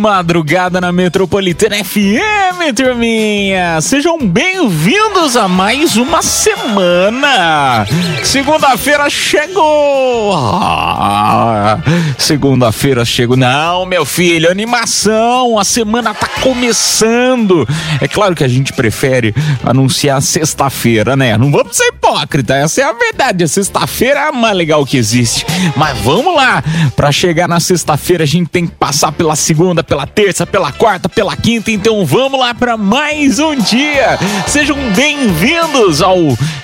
Madrugada na Metropolitana FM, turminha! Sejam bem-vindos a mais uma semana! Segunda-feira chegou! Segunda-feira chegou. Não, meu filho, animação! A semana tá começando! É claro que a gente prefere anunciar sexta-feira, né? Não vamos ser hipócrita, essa é a verdade. A sexta-feira é a mais legal que existe. Mas vamos lá! Pra chegar na sexta-feira, a gente tem que passar pela segunda, pela terça, pela quarta, pela quinta. Então vamos lá para mais um dia. Sejam bem-vindos ao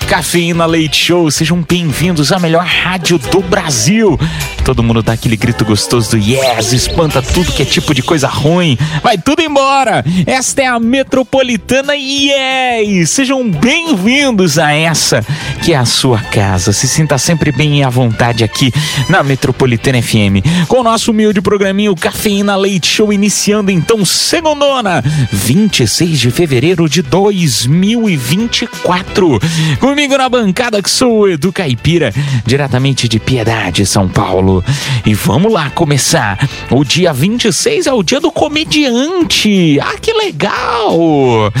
Cafeína Leite Show. Sejam bem-vindos à melhor rádio do Brasil. Todo mundo dá aquele grito gostoso do yes, espanta tudo que é tipo de coisa ruim. Vai tudo embora. Esta é a Metropolitana Yes. Sejam bem-vindos a essa que é a sua casa. Se sinta sempre bem à vontade aqui na Metropolitana FM. Com o nosso humilde programinho Cafeína Leite Show iniciando então segundona, 26 de fevereiro de 2024. Comigo na bancada que sou Edu Caipira, diretamente de Piedade, São Paulo. E vamos lá começar. O dia 26 é o dia do comediante. Ah, que legal!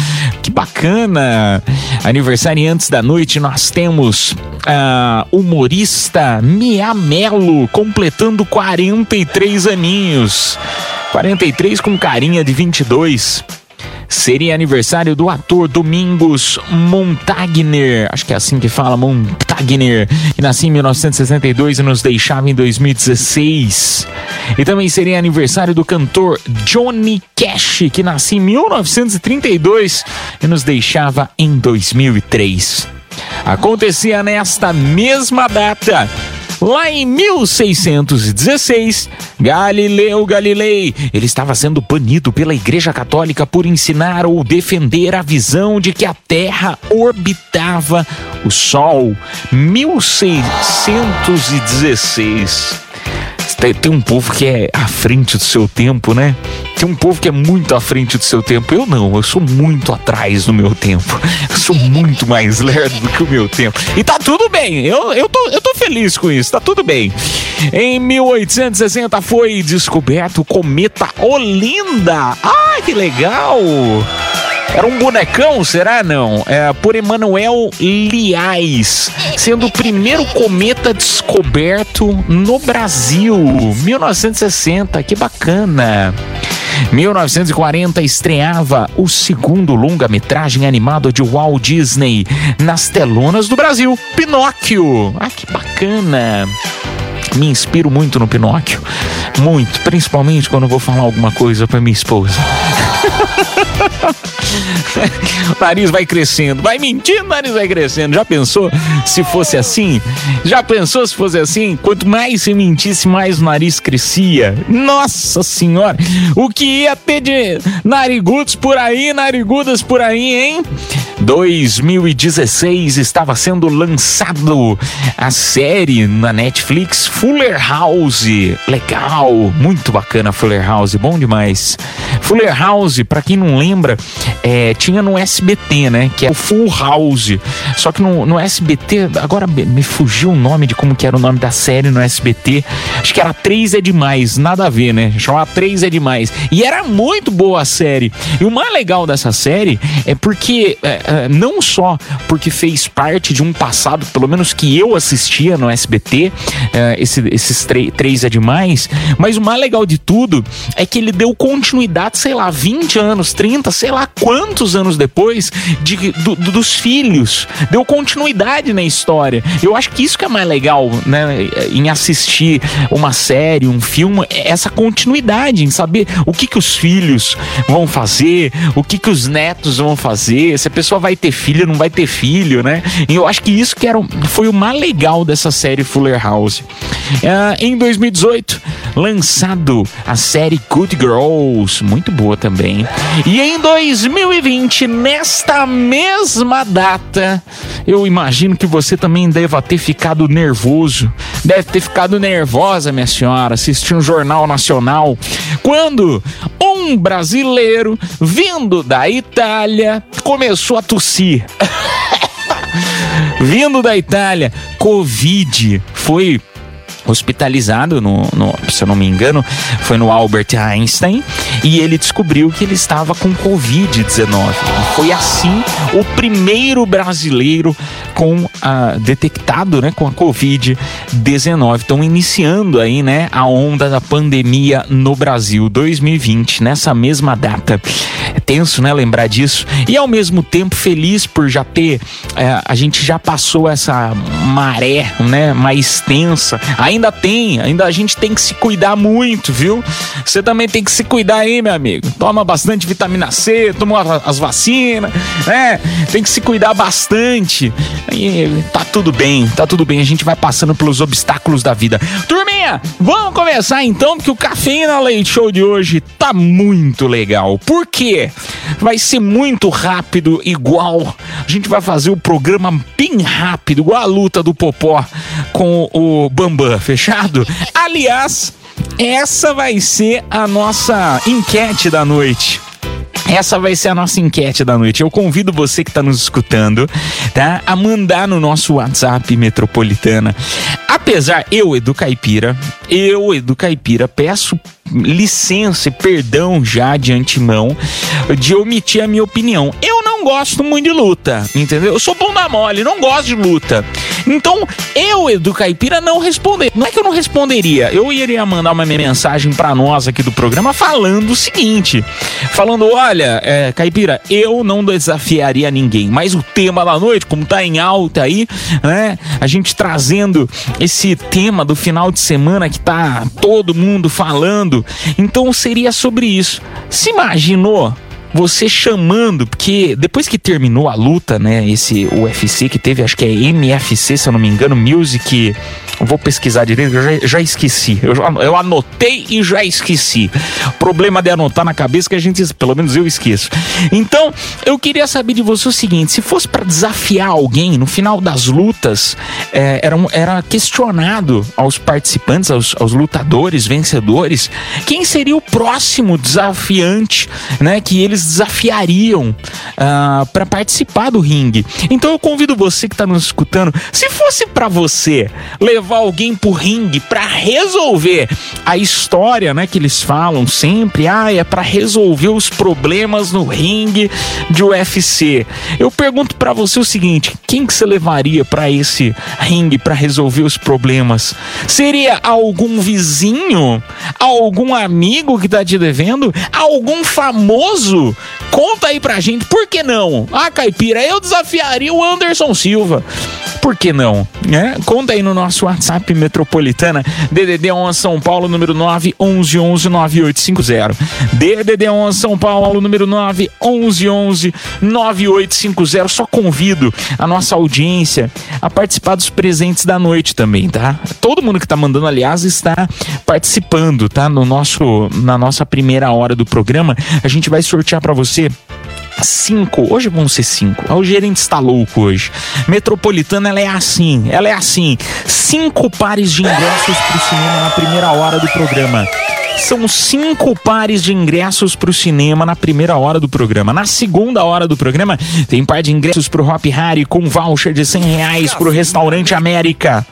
Que bacana! Aniversariantes da noite nós temos a humorista Mia Mello completando 43 aninhos. 43 com carinha de 22. Seria aniversário do ator Domingos Montagner, acho que é assim que fala, Montagner, que nasceu em 1962 e nos deixava em 2016. E também seria aniversário do cantor Johnny Cash, que nasceu em 1932 e nos deixava em 2003. Acontecia nesta mesma data Lá em 1616, Galileu Galilei, ele estava sendo banido pela Igreja Católica por ensinar ou defender a visão de que a Terra orbitava o Sol. 1616. Tem, tem um povo que é à frente do seu tempo, né? Tem um povo que é muito à frente do seu tempo. Eu não, eu sou muito atrás do meu tempo. Eu sou muito mais lerdo do que o meu tempo. E tá tudo bem, eu, eu, tô, eu tô feliz com isso, tá tudo bem. Em 1860 foi descoberto o cometa Olinda. Ah, que legal! Era um bonecão, será não? É, por Emanuel Liais, sendo o primeiro cometa descoberto no Brasil. 1960, que bacana. 1940 estreava o segundo longa-metragem animado de Walt Disney nas telonas do Brasil, Pinóquio. Ah, que bacana. Me inspiro muito no Pinóquio. Muito, principalmente quando vou falar alguma coisa para minha esposa. o nariz vai crescendo, vai mentindo, o nariz vai crescendo. Já pensou se fosse assim? Já pensou se fosse assim? Quanto mais você mentisse, mais o nariz crescia. Nossa senhora, o que ia ter de narigudos por aí, narigudas por aí, hein? 2016 estava sendo lançado a série na Netflix Fuller House. Legal, muito bacana Fuller House, bom demais. Fuller House, para quem não lembra, é, tinha no SBT, né? Que é o Full House. Só que no, no SBT, agora me fugiu o nome de como que era o nome da série no SBT. Acho que era 3 é demais, nada a ver, né? Chamava 3 é demais. E era muito boa a série. E o mais legal dessa série é porque é, eh, não só porque fez parte de um passado, pelo menos que eu assistia no SBT, eh, esse- esses trê- três é demais, mas o mais legal de tudo é que ele deu continuidade, sei lá, 20 anos, 30, sei lá quantos anos depois de, do- do- dos filhos. Deu continuidade na história. Eu acho que isso que é mais legal, né, em assistir uma série, um filme, é essa continuidade, em saber o que que os filhos vão fazer, o que que os netos vão fazer, se a pessoa vai ter filho, não vai ter filho, né? E eu acho que isso que era, foi o mais legal dessa série Fuller House. Ah, em 2018, lançado a série Good Girls, muito boa também. E em 2020, nesta mesma data, eu imagino que você também deva ter ficado nervoso, deve ter ficado nervosa, minha senhora, assistindo um jornal nacional, quando um brasileiro vindo da Itália começou a tossir. Vindo da Itália, Covid foi hospitalizado no, no- se eu não me engano, foi no Albert Einstein e ele descobriu que ele estava com Covid-19. E Foi assim o primeiro brasileiro com a, detectado, né, com a Covid-19. Estão iniciando aí, né, a onda da pandemia no Brasil 2020, nessa mesma data. É tenso, né, lembrar disso. E ao mesmo tempo feliz por já ter, é, a gente já passou essa maré, né, mais tensa. Ainda tem, ainda a gente tem que se cuidar muito, viu? Você também tem que se cuidar aí, meu amigo. Toma bastante vitamina C, toma as vacinas, né? Tem que se cuidar bastante. E tá tudo bem, tá tudo bem. A gente vai passando pelos obstáculos da vida. Turminha, vamos começar então, porque o Cafeína Leite Show de hoje tá muito legal. Por quê? Vai ser muito rápido, igual. A gente vai fazer o programa bem rápido, igual a luta do Popó com o Bambam, fechado? Aliás, essa vai ser a nossa enquete da noite. Essa vai ser a nossa enquete da noite. Eu convido você que está nos escutando, tá? A mandar no nosso WhatsApp metropolitana. Apesar, eu, Edu Caipira, eu, Edu Caipira, peço licença e perdão já de antemão de omitir a minha opinião. Eu não gosto muito de luta, entendeu? Eu sou bunda mole, não gosto de luta. Então, eu, Edu Caipira, não responder. Não é que eu não responderia, eu iria mandar uma mensagem pra nós aqui do programa falando o seguinte: falando, olha, é, Caipira, eu não desafiaria ninguém, mas o tema da noite, como tá em alta aí, né? A gente trazendo esse tema do final de semana que tá todo mundo falando, então seria sobre isso. Se imaginou? Você chamando, porque depois que terminou a luta, né, esse UFC que teve, acho que é MFC, se eu não me engano, Music, vou pesquisar direito, eu já, já esqueci, eu, eu anotei e já esqueci. Problema de anotar na cabeça que a gente, pelo menos eu esqueço. Então, eu queria saber de você o seguinte, se fosse para desafiar alguém, no final das lutas, é, era, era questionado aos participantes, aos, aos lutadores, vencedores, quem seria o próximo desafiante, né, que eles desafiariam para participar do ringue. Então eu convido você que está nos escutando, se fosse para você levar alguém pro ringue para resolver a história, né, que eles falam sempre, ah, é para resolver os problemas no ringue de UFC. Eu pergunto para você o seguinte, quem que você levaria para esse ringue para resolver os problemas? Seria algum vizinho? Algum amigo que tá te devendo? Algum famoso? Conta aí pra gente, por que não? Ah, Caipira, eu desafiaria o Anderson Silva. Por que não? Né? Conta aí no nosso WhatsApp Metropolitana, DDD 11 São Paulo, número 9 11 11 9850. DDD 11 São Paulo, número 9 11 11 9850. Só convido a nossa audiência a participar dos presentes da noite também, tá? Todo mundo que tá mandando, aliás, está participando, tá? No nosso, na nossa primeira hora do programa, a gente vai sortear pra você cinco, hoje vão ser cinco. O gerente está louco hoje. Metropolitana, ela é assim, ela é assim. Cinco pares de ingressos pro cinema na primeira hora do programa. São cinco pares de ingressos pro cinema na primeira hora do programa. Na segunda hora do programa, tem par de ingressos pro Hop Harry com voucher de 100 reais pro Restaurante América.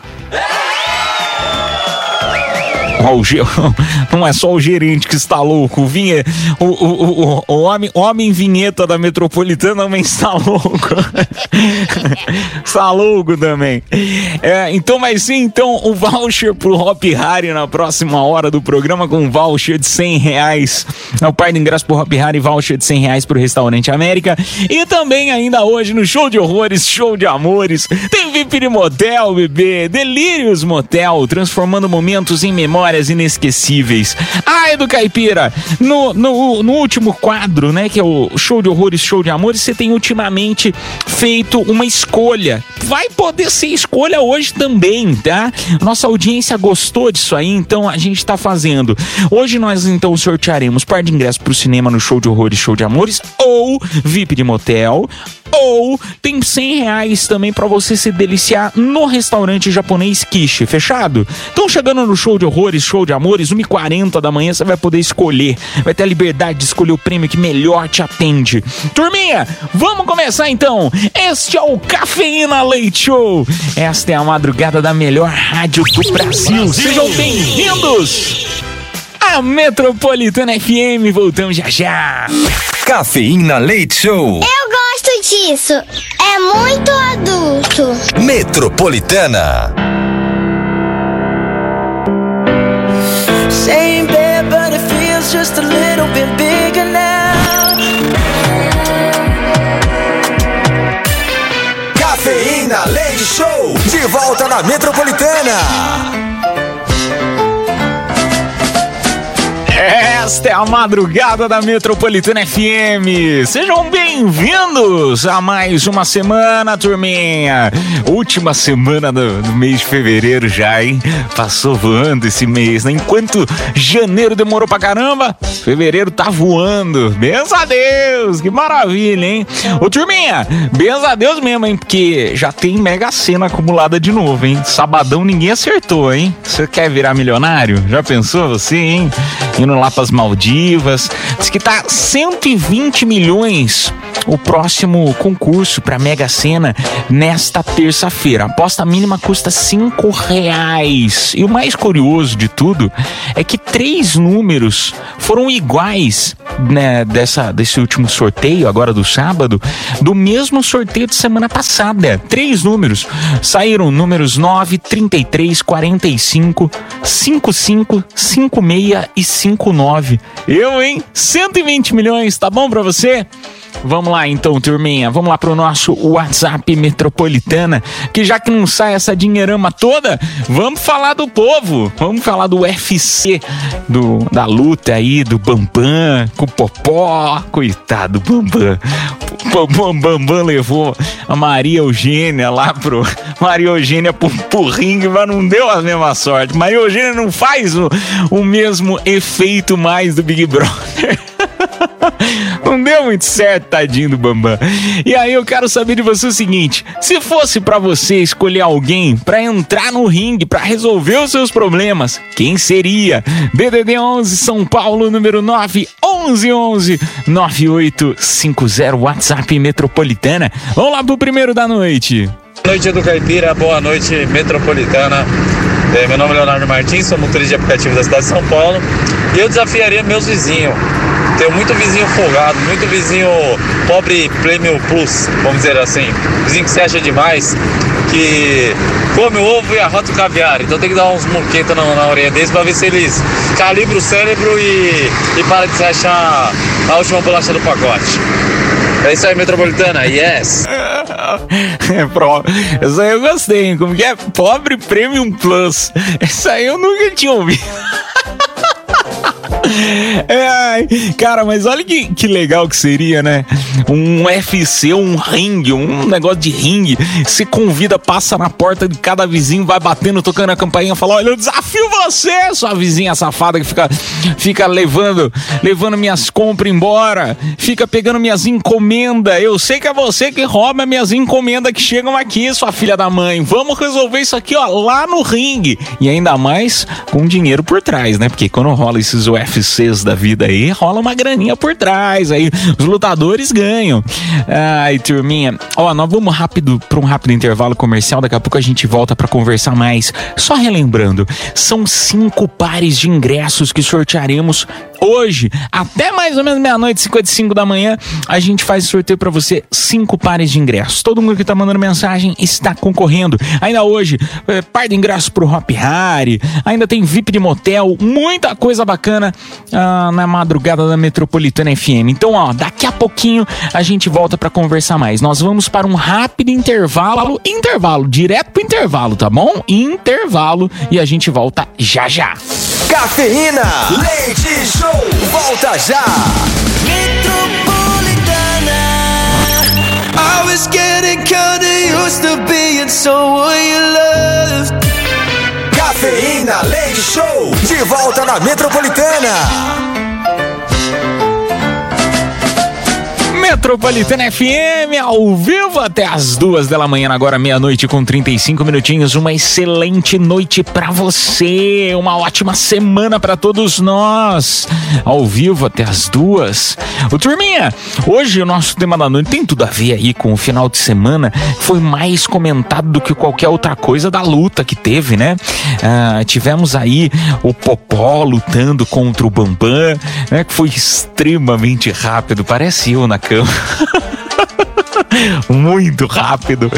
Ó, Não é só o gerente que está louco. O, vinhe... o, o, o, o homem, homem vinheta da metropolitana também está louco. está louco também. É, então vai ser então o voucher pro Hop Harry na próxima hora do programa com um voucher de 100 reais. É o par de ingresso pro Hop Harry, voucher de 100 reais pro Restaurante América. E também ainda hoje no Show de Horrores, Show de Amores, tem VIP de Motel, bebê, Delírios Motel, transformando momentos em memórias inesquecíveis. Ai do Caipira, no, no, no último quadro, né, que é o Show de Horrores, Show de Amores, você tem ultimamente feito uma escolha. Vai poder ser escolha hoje também, tá? Nossa audiência gostou disso aí, então a gente tá fazendo. Hoje nós então sortearemos par de ingresso pro cinema no Show de Horrores, Show de Amores, ou VIP de motel, ou tem 100 reais também pra você se deliciar no restaurante japonês Kishi, fechado? Então chegando no show de horrores, show de amores, 1h40 da manhã você vai poder escolher, vai ter a liberdade de escolher o prêmio que melhor te atende. Turminha, vamos começar então. Este é o Cafeína Leite Show. Esta é a madrugada da melhor rádio do Brasil. Sejam bem-vindos! A Metropolitana FM, voltamos já já. Cafeína Leite Show. Eu gosto disso. É muito adulto. Metropolitana. Same bed, but it feels just a little bit bigger now. Cafeína Leite Show. De volta na Metropolitana. Esta é a madrugada da Metropolitana FM. Sejam bem-vindos a mais uma semana, turminha. Última semana do, do mês de fevereiro já, hein? Passou voando esse mês, né? Enquanto janeiro demorou pra caramba, fevereiro tá voando. Benza a Deus, que maravilha, hein? Ô, turminha, benza a Deus mesmo, hein? Porque já tem mega cena acumulada de novo, hein? Sabadão ninguém acertou, hein? Você quer virar milionário? Já pensou você, hein? Indo lá pras Maldivas. Diz que tá 120 milhões o próximo concurso para Mega Sena nesta terça-feira. A aposta mínima custa cinco reais. E o mais curioso de tudo é que três números foram iguais né, dessa, desse último sorteio, agora do sábado, do mesmo sorteio de semana passada. Três números. Saíram números 9, 33, 45, 55, 56 e 59. Eu, hein? 120 milhões, tá bom pra você? Vamos lá então, turminha. Vamos lá pro nosso WhatsApp Metropolitana, que já que não sai essa dinheirama toda, vamos falar do povo. Vamos falar do UFC, do, da luta aí, do Bambam, com o Popó. Coitado, Bambam. O Bambam, Bambam levou a Maria Eugênia lá pro... Maria Eugênia pro, pro ringue, mas não deu a mesma sorte. Maria Eugênia não faz o, o mesmo efeito mais do Big Brother. Não deu muito certo, tadinho do Bambam. E aí eu quero saber de você o seguinte: se fosse pra você escolher alguém pra entrar no ringue pra resolver os seus problemas, quem seria? DDD 11 São Paulo número 9 11 11 9850 WhatsApp Metropolitana. Vamos lá pro primeiro da noite. Boa noite do Caipira, boa noite Metropolitana. É, meu nome é Leonardo Martins, sou motorista de aplicativo da cidade de São Paulo e eu desafiaria meus vizinhos. Tenho muito vizinho folgado, muito vizinho pobre prêmio plus, vamos dizer assim. Vizinho que se acha demais, que come o ovo e arrota o caviar. Então tem que dar uns murquetas na, na orelha deles pra ver se eles calibram o cérebro e, e para de se achar a última bolacha do pacote. É isso aí, Metropolitana, yes! É, pro... Aí eu gostei, hein? Como que é? Pobre Premium Plus. Essa aí eu nunca tinha ouvido. É, cara, mas olha que, que legal que seria, né? Um UFC, um ringue, um negócio de ringue. Você convida, passa na porta de cada vizinho, vai batendo, tocando a campainha, fala: Olha, eu desafio você, sua vizinha safada que fica, fica levando, levando minhas compras embora, fica pegando minhas encomendas. Eu sei que é você que rouba minhas encomendas que chegam aqui, sua filha da mãe. Vamos resolver isso aqui, ó, lá no ringue. E ainda mais com dinheiro por trás, né? Porque quando rola esses UFCs da vida aí, rola uma graninha por trás, aí os lutadores ganham. Ai, turminha, ó, nós vamos rápido para um rápido intervalo comercial, daqui a pouco a gente volta para conversar mais. Só relembrando, são cinco pares de ingressos que sortearemos hoje, até mais ou menos meia-noite, 55 da manhã, a gente faz sorteio para você cinco pares de ingressos. Todo mundo que tá mandando mensagem está concorrendo. Ainda hoje, é, par de ingressos pro Hop Harry, ainda tem VIP de motel, muita coisa bacana ah, na madrugada da Metropolitana FM. Então, ó, daqui a pouquinho a gente volta para conversar mais. Nós vamos para um rápido intervalo, intervalo, direto pro intervalo, tá bom? Intervalo e a gente volta já já. Cafeína, leite volta já. I was getting kinda used to being someone you loved. Cafeína, leite show, de volta na Metropolitana. Metropolitana FM ao vivo até as duas da manhã, agora meia-noite com 35 minutinhos. Uma excelente noite pra você, uma ótima semana pra todos nós. Ao vivo até as duas. O Turminha, hoje o nosso tema da noite tem tudo a ver aí com o final de semana. Foi mais comentado do que qualquer outra coisa da luta que teve, né? Ah, tivemos aí o Popó lutando contra o Bambam, né? Que foi extremamente rápido, parece eu na cama. Muito rápido,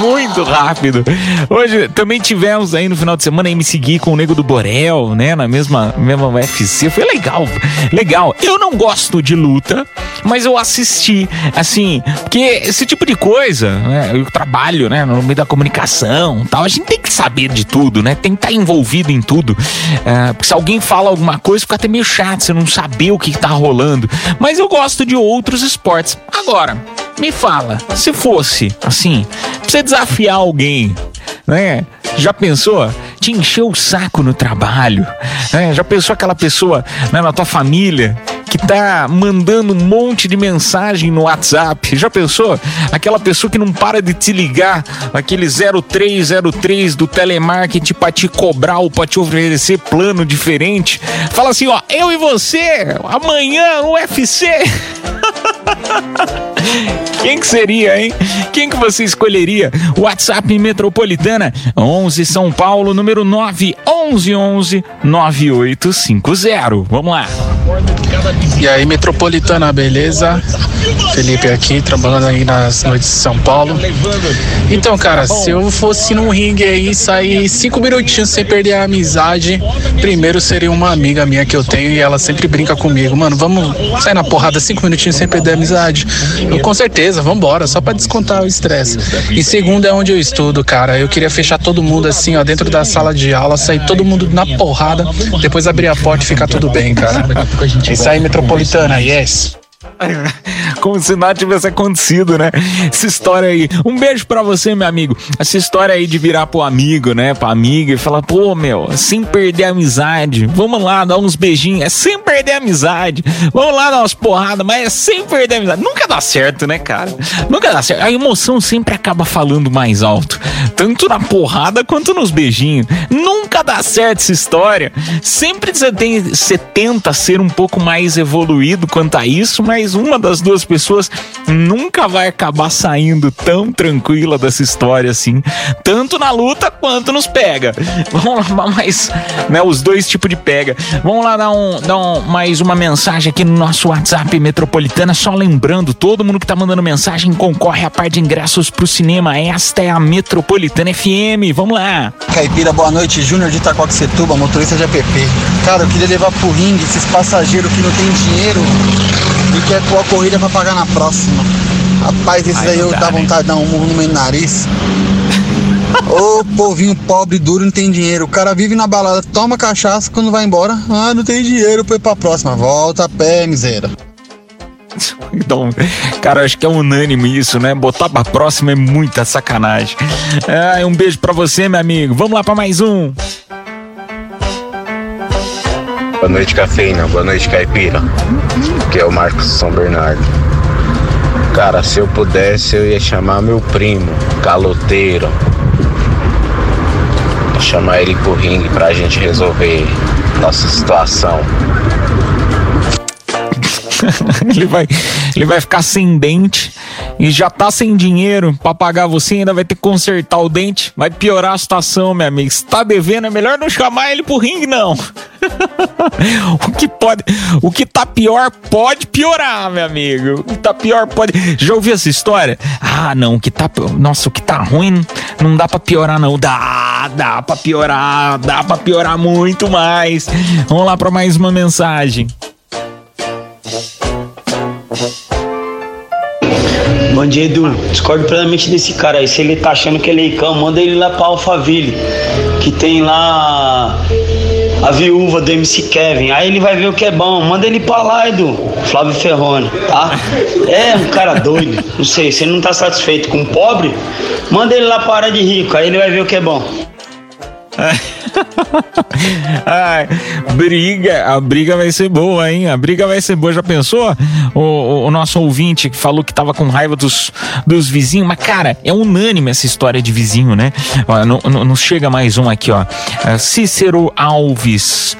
muito rápido. Hoje também tivemos aí no final de semana me seguir com o Nego do Borel, né? Na mesma, mesma UFC. Foi legal, legal. Eu não gosto de luta, mas eu assisti, assim, porque esse tipo de coisa, né? Eu trabalho, né? No meio da comunicação tal. A gente tem que saber de tudo, né? Tem que estar envolvido em tudo. É, porque se alguém fala alguma coisa, fica até meio chato você não saber o que, que tá rolando. Mas eu gosto de outros esportes. Agora, me fala, se fosse assim, pra você desafiar alguém, né? Já pensou? Te encheu o saco no trabalho, né? Já pensou aquela pessoa né, na tua família que tá mandando um monte de mensagem no WhatsApp? Já pensou? Aquela pessoa que não para de te ligar, aquele 0303 do telemarketing pra te cobrar ou pra te oferecer plano diferente. Fala assim, ó, eu e você, amanhã UFC. Quem que seria, hein? Quem que você escolheria? WhatsApp Metropolitana 11 São Paulo, número 9 11 11 9850. Vamos lá. E aí, Metropolitana, beleza? Felipe aqui, trabalhando aí nas noites de São Paulo. Então, cara, se eu fosse num ringue aí sair cinco minutinhos sem perder a amizade, primeiro seria uma amiga minha que eu tenho e ela sempre brinca comigo. Mano, vamos sair na porrada cinco minutinhos sem perder amizade. Eu, com certeza, vambora, só pra descontar o estresse. E segundo é onde eu estudo, cara. Eu queria fechar todo mundo assim, ó, dentro da sala de aula, sair todo mundo na porrada, depois abrir a porta e ficar tudo bem, cara. Isso aí, Metropolitana, yes. Como se nada tivesse acontecido, né? Essa história aí. Um beijo pra você, meu amigo. Essa história aí de virar pro amigo, né? Pra amiga e falar, pô, meu, sem perder a amizade. Vamos lá, dar uns beijinhos. É sem perder a amizade. Vamos lá dar umas porradas, mas é sem perder a amizade. Nunca dá certo, né, cara? Nunca dá certo. A emoção sempre acaba falando mais alto. Tanto na porrada quanto nos beijinhos. Nunca dá certo essa história. Sempre você, tem, você tenta ser um pouco mais evoluído quanto a isso, mas uma das duas pessoas nunca vai acabar saindo tão tranquila dessa história assim, tanto na luta quanto nos pega. Vamos lá, mais, né, os dois tipos de pega. Vamos lá dar, um, dar um, mais uma mensagem aqui no nosso WhatsApp Metropolitana, só lembrando, todo mundo que tá mandando mensagem concorre a par de ingressos pro cinema. Esta é a Metropolitana FM. Vamos lá. Caipira, boa noite. Júnior de Itacoaxetuba, motorista de app. Cara, eu queria levar pro ringue esses passageiros que não tem dinheiro e quer pôr a corrida pra pagar na próxima. Rapaz, esse Ai, daí eu dá, dá né? vontade de dar um murro no meu nariz. Ô povinho pobre, duro, não tem dinheiro. O cara vive na balada, toma cachaça, quando vai embora, ah, não tem dinheiro pra ir pra próxima. Volta a pé, miséria. Então, cara, acho que é unânime isso, né? Botar pra próxima é muita sacanagem. Ah, um beijo pra você, meu amigo. Vamos lá pra mais um. Boa noite, cafeína. Boa noite, caipira. Aqui é o Marcos São Bernardo. Cara, se eu pudesse, eu ia chamar meu primo, caloteiro. Chamar ele pro ringue pra gente resolver nossa situação. ele, vai, ele vai ficar sem dente e já tá sem dinheiro pra pagar você, ainda vai ter que consertar o dente. Vai piorar a situação, meu amigo. Se tá devendo, é melhor não chamar ele pro ringue, não. o que pode. O que tá pior pode piorar, meu amigo. O que tá pior pode. Já ouviu essa história? Ah, não, o que tá. Nossa, o que tá ruim não dá pra piorar, não. Dá, dá pra piorar, dá pra piorar muito mais. Vamos lá pra mais uma mensagem. Bom dia, Edu. Discordo plenamente desse cara aí. Se ele tá achando que ele é cão, manda ele lá pra Alphaville, que tem lá a viúva do MC Kevin. Aí ele vai ver o que é bom. Manda ele pra lá, Edu. Flávio Ferrone, tá? É um cara doido. Não sei, se ele não tá satisfeito com o pobre, manda ele lá pra área de rico. Aí ele vai ver o que é bom. Ai, briga, a briga vai ser boa, hein? A briga vai ser boa. Já pensou? O, o- nosso ouvinte que falou que tava com raiva dos, dos vizinhos, mas cara, é unânime essa história de vizinho, né? Ó, não, não- não chega mais um aqui, ó. É, Cícero Alves.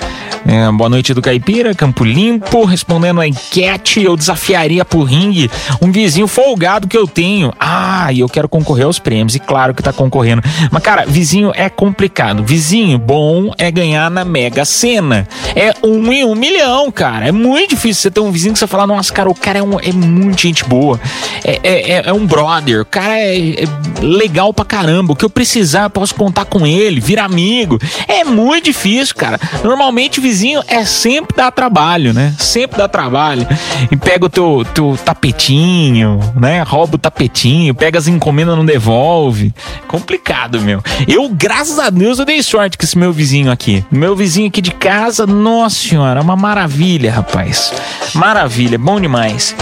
É, boa noite do Caipira, Campo Limpo. Respondendo a enquete, eu desafiaria pro ringue um vizinho folgado que eu tenho. Ah, e eu quero concorrer aos prêmios. E claro que tá concorrendo. Mas, cara, vizinho é complicado. Vizinho bom é ganhar na Mega Sena. É um em um milhão, cara. É muito difícil você ter um vizinho que você fala, nossa, cara, o cara é, um, é muito gente boa. É, é, é- é um brother. O cara é, é legal pra caramba. O que eu precisar, eu posso contar com ele, vira amigo. É muito difícil, cara. Normalmente, vizinho é sempre dar trabalho, né? Sempre dá trabalho. E pega o teu, teu tapetinho, né? Rouba o tapetinho, pega as encomendas, não devolve. Complicado, meu. Eu, graças a Deus, eu dei sorte com meu vizinho aqui. Meu vizinho aqui de casa, nossa senhora, uma maravilha, rapaz. Maravilha, bom demais.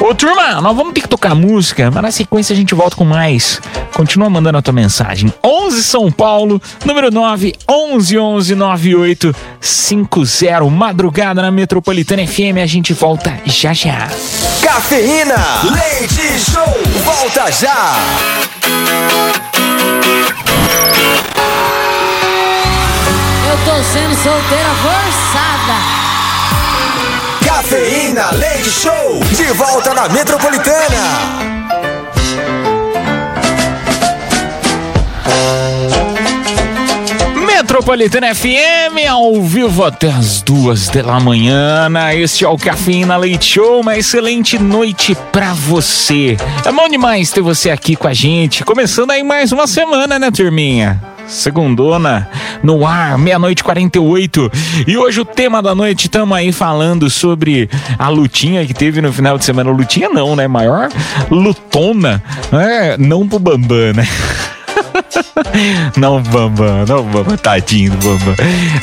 Ô, turma, nós vamos ter que tocar música, mas na sequência a gente volta com mais. Continua mandando a tua mensagem. 11 São Paulo, número 9 11 11 98 50. Madrugada na Metropolitana FM. A gente volta já já. Cafeína, leite show, volta já. Eu tô sendo solteira forçada. Cafeína, leite show, de volta na Metropolitana. Metropolitana FM, ao vivo até as duas da manhã. Este é o Cafeína Leite Show. Uma excelente noite pra você. É bom demais ter você aqui com a gente. Começando aí mais uma semana, né, turminha? Segundona, no ar, meia-noite e 48. E hoje o tema da noite, estamos aí falando sobre a lutinha que teve no final de semana. Lutinha não, né? Maior lutona, né? Não pro Bambam, né? Não, Bambam, não, Bambam, tadinho do Bambam.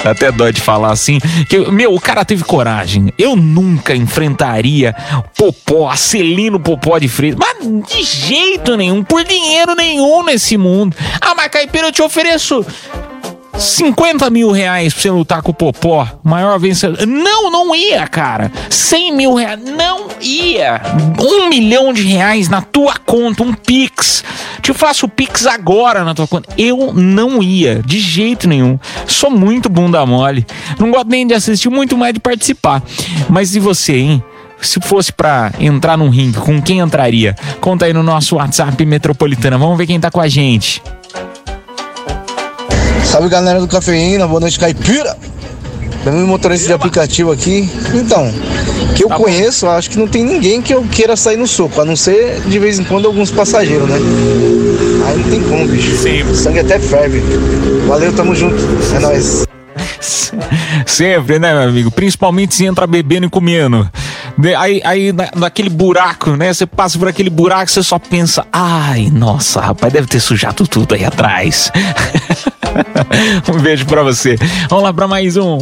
Até dó de falar assim. Que, meu, o cara teve coragem. Eu nunca enfrentaria Popó, Acelino Popó de Freitas. Mas de jeito nenhum, por dinheiro nenhum nesse mundo. Ah, mas Caipira, eu te ofereço 50 mil reais pra você lutar com o Popó, maior vencedor. Não, não ia, cara. 100 mil reais, não ia. Um milhão de reais na tua conta, um Pix. Te faço Pix agora na tua conta. Eu não ia, de jeito nenhum. Sou muito bunda mole. Não gosto nem de assistir, muito mais de participar. Mas e você, hein? Se fosse pra entrar num ringue, com quem entraria? Conta aí no nosso WhatsApp Metropolitana. Vamos ver quem tá com a gente. Salve galera do Cafeína, boa noite caipira. Meu motorista de aplicativo aqui. Então, que eu conheço, acho que não tem ninguém que eu queira sair no soco, a não ser de vez em quando alguns passageiros, né? Aí não tem como, bicho. Sim. O sangue até ferve. Valeu, tamo junto. É nóis. Sempre, né, meu amigo? Principalmente se entra bebendo e comendo. Aí, aí na- naquele buraco, né? Você passa por aquele buraco, você só pensa: ai, nossa, rapaz, deve ter sujado tudo aí atrás. um beijo pra você. Vamos lá pra mais um.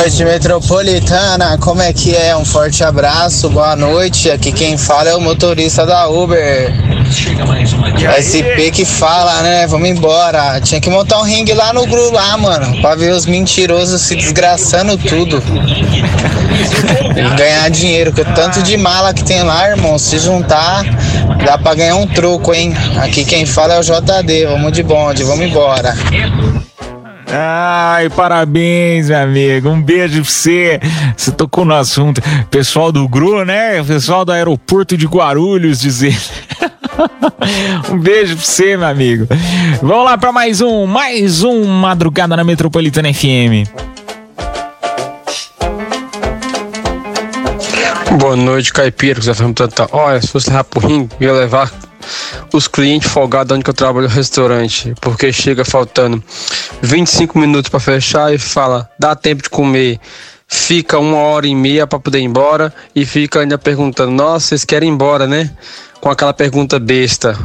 Noite, Metropolitana. Como é que é? Um forte abraço, boa noite. Aqui quem fala é o motorista da Uber. SP que fala, né? Vamos embora. Tinha que montar um ringue lá no Gru lá, mano. Pra ver os mentirosos se desgraçando tudo. E ganhar dinheiro, que o tanto de mala que tem lá, irmão. Se juntar, dá pra ganhar um troco, hein? Aqui quem fala é o JD. Vamos de bonde, vamos embora. Ai, parabéns, meu amigo. Um beijo pra você. Você tocou no assunto. Pessoal do GRU, né? Pessoal do aeroporto de Guarulhos dizer. um beijo pra você, meu amigo. Vamos lá pra mais um, mais um Madrugada na Metropolitana FM. Boa noite, caipira, que você tanta. Olha, se fosse ringue, ia levar os clientes folgados onde eu trabalho no restaurante, porque chega faltando 25 minutos para fechar e fala, dá tempo de comer. Fica uma hora e meia para poder ir embora e fica ainda perguntando, nossa, vocês querem ir embora, né? Com aquela pergunta besta.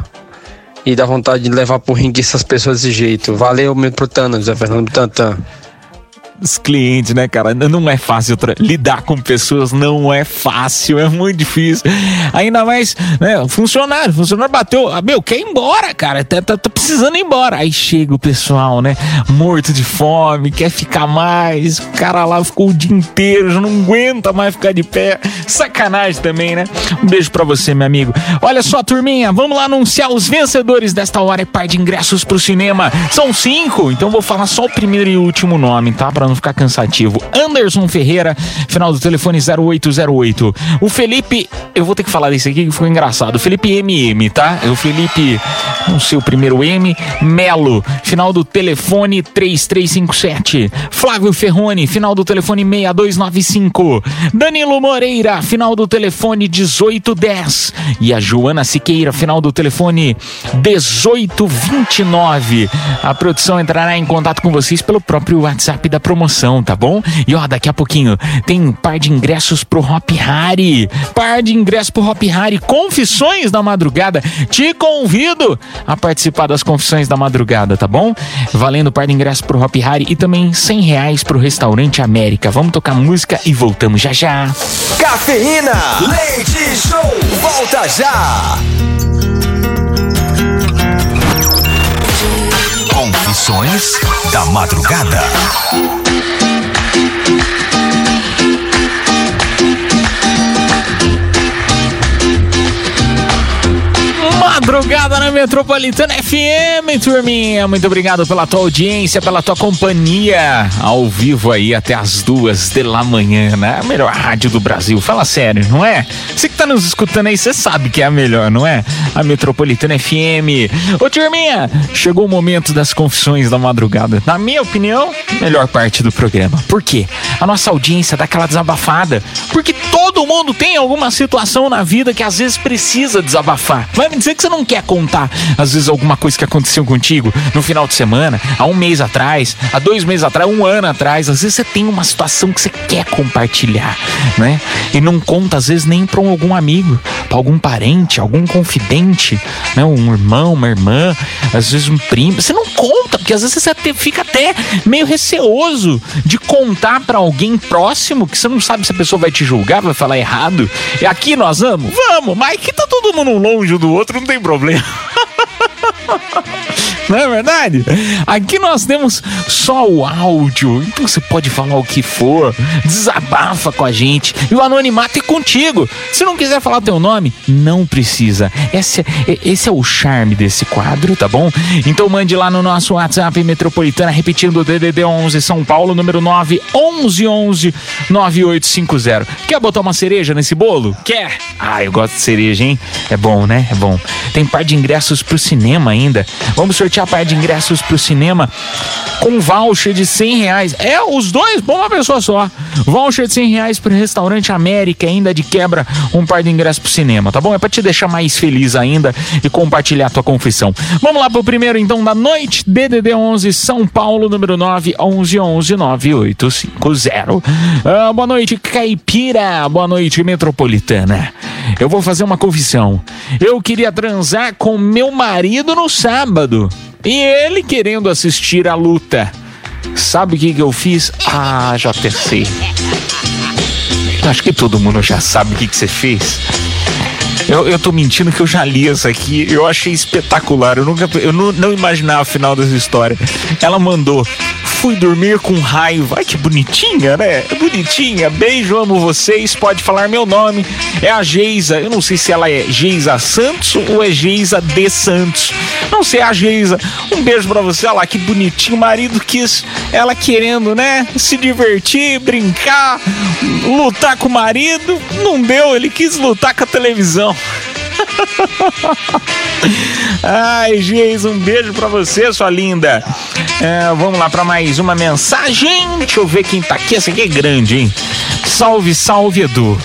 E dá vontade de levar pro ringue essas pessoas desse jeito. Valeu, meu Protano, Zé Fernando Tantan. Os clientes, né, cara? Não é fácil lidar com pessoas, não é fácil, é muito difícil. Ainda mais, né, funcionário, funcionário bateu, ah, meu, quer ir embora, cara, tá, tá- tá precisando ir embora. Aí chega o pessoal, né, morto de fome, quer ficar mais, o cara lá ficou o dia inteiro, já não aguenta mais ficar de pé. Sacanagem também, né? Um beijo pra você, meu amigo. Olha só, turminha, vamos lá anunciar os vencedores desta hora e par de ingressos pro cinema. São cinco, então vou falar só o primeiro e último nome, tá? Pra não ficar cansativo. Anderson Ferreira, final do telefone 0808. O Felipe, eu vou ter que falar desse aqui que ficou engraçado. Felipe MM, tá? É o Felipe, não sei o primeiro M, Melo, final do telefone 3357. Flávio Ferrone, final do telefone 6295. Danilo Moreira, final do telefone 1810. E a Joana Siqueira, final do telefone 1829. A produção entrará em contato com vocês pelo próprio WhatsApp da promoção, tá bom? E ó, daqui a pouquinho tem um par de ingressos pro Hop Hari. Par de ingressos pro Hop Hari. Confissões da madrugada. Te convido a participar das confissões da madrugada, tá bom? Valendo par de ingressos pro Hop Hari e também 100 reais pro Restaurante América. Vamos tocar música e voltamos já já. Cafeína, leite show, volta já. Confissões da madrugada. Bye. Madrugada na Metropolitana FM, turminha. Muito obrigado pela tua audiência, pela tua companhia. Ao vivo aí até as duas da manhã, né? A melhor rádio do Brasil. Fala sério, não é? Você que tá nos escutando aí, você sabe que é a melhor, não é? A Metropolitana FM. Ô, turminha, chegou o momento das confissões da madrugada. Na minha opinião, melhor parte do programa. Por quê? A nossa audiência dá aquela desabafada. Porque todo mundo tem alguma situação na vida que às vezes precisa desabafar. Vai me dizer que você não quer contar, às vezes, alguma coisa que aconteceu contigo no final de semana, há um mês atrás, há dois meses atrás, um ano atrás. Às vezes você tem uma situação que você quer compartilhar, né? E não conta, às vezes, nem para algum amigo, para algum parente, algum confidente, né? Um irmão, uma irmã, às vezes um primo. Você não conta, porque às vezes você fica até meio receoso de contar para alguém próximo que você não sabe se a pessoa vai te julgar, vai falar errado. E aqui nós vamos? Vamos, mas aqui tá todo mundo longe do outro, não tem problema. Não é verdade? Aqui nós temos só o áudio, então você pode falar o que for, desabafa com a gente e o anonimato é contigo. Se não quiser falar teu nome, não precisa. Esse, é- esse é o charme desse quadro, tá bom? Então mande lá no nosso WhatsApp Metropolitana, repetindo o DDD 11 São Paulo, número 9 11 11 9850. Quer botar uma cereja nesse bolo? Quer? Ah, eu gosto de cereja, hein? É bom, né? É bom. Tem par de ingressos pro cinema ainda. Vamos sortear par de ingressos pro cinema com voucher de 100 reais. É, os dois, bom, uma pessoa só. Voucher de 100 reais pro restaurante América, ainda de quebra, um par de ingressos pro cinema, tá bom? É pra te deixar mais feliz ainda e compartilhar tua confissão. Vamos lá pro primeiro, então, da noite. DDD 11, São Paulo, número 9 11 11 9850. Ah, boa noite, Caipira. Boa noite, Metropolitana. Eu vou fazer uma confissão. Eu queria transar com meu marido no sábado. E ele querendo assistir a luta. Sabe o que, que eu fiz? Ah, já pensei. Acho que todo mundo já sabe o que, que você fez. Eu, eu tô mentindo que eu já li essa aqui. Eu achei espetacular. Eu nunca. Eu não, não imaginava o final dessa história. Ela mandou fui dormir com raiva. Ai, que bonitinha, né? Bonitinha. Beijo, amo vocês. Pode falar meu nome. É a Geisa. Eu não sei se ela é Geisa Santos ou é Geisa de Santos. Não sei, é a Geisa. Um beijo pra você. Olha lá, que bonitinho. O marido quis ela querendo, né? Se divertir, brincar, lutar com o marido. Não deu, ele quis lutar com a televisão. Ai, Geis, um beijo pra você, sua linda. É, vamos lá pra mais uma mensagem. Deixa eu ver quem tá aqui. Essa aqui é grande, hein? Salve, salve, Edu.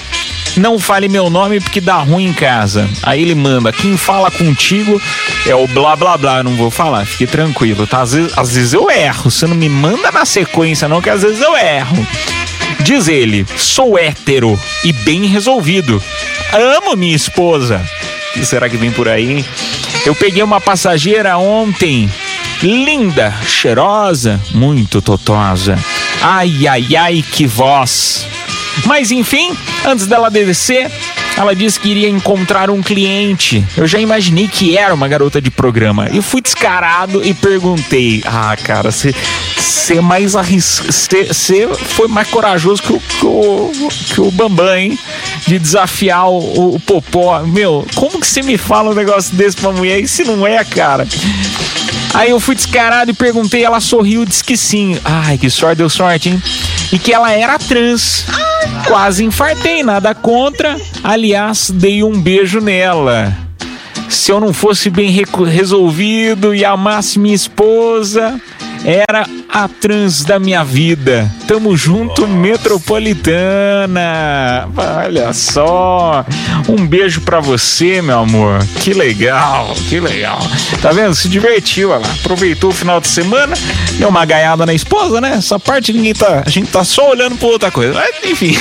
Não fale meu nome porque dá ruim em casa. Aí ele manda: quem fala contigo é o blá blá blá. Não vou falar, fique tranquilo, tá? Às vezes, às vezes eu erro. Você não me manda na sequência, não, que às vezes eu erro. Diz ele: sou hétero e bem resolvido. Amo minha esposa. O que será que vem por aí? Eu peguei uma passageira ontem. Linda, cheirosa, muito totosa. Ai, ai, ai, que voz. Mas enfim, antes dela descer, ela disse que iria encontrar um cliente. Eu já imaginei que era uma garota de programa. Eu fui descarado e perguntei: Ah, cara, você é mais. Você foi mais corajoso que o, que o, que o Bambam, hein? De desafiar o, o Popó. Meu, como que você me fala um negócio desse pra mulher? E se não é, cara? Aí eu fui descarado e perguntei, ela sorriu e disse que sim. Ai, que sorte, deu sorte, hein? E que ela era trans. Quase infartei, nada contra. Aliás, dei um beijo nela. Se eu não fosse bem resolvido e amasse minha esposa, era a trans da minha vida. Tamo junto, metropolitana. Olha só. Um beijo pra você, meu amor. Que legal, que legal. Tá vendo? Se divertiu, olha lá. Aproveitou o final de semana, deu uma gaiada na esposa, né? Essa parte ninguém tá. A gente tá só olhando pra outra coisa. Mas, enfim.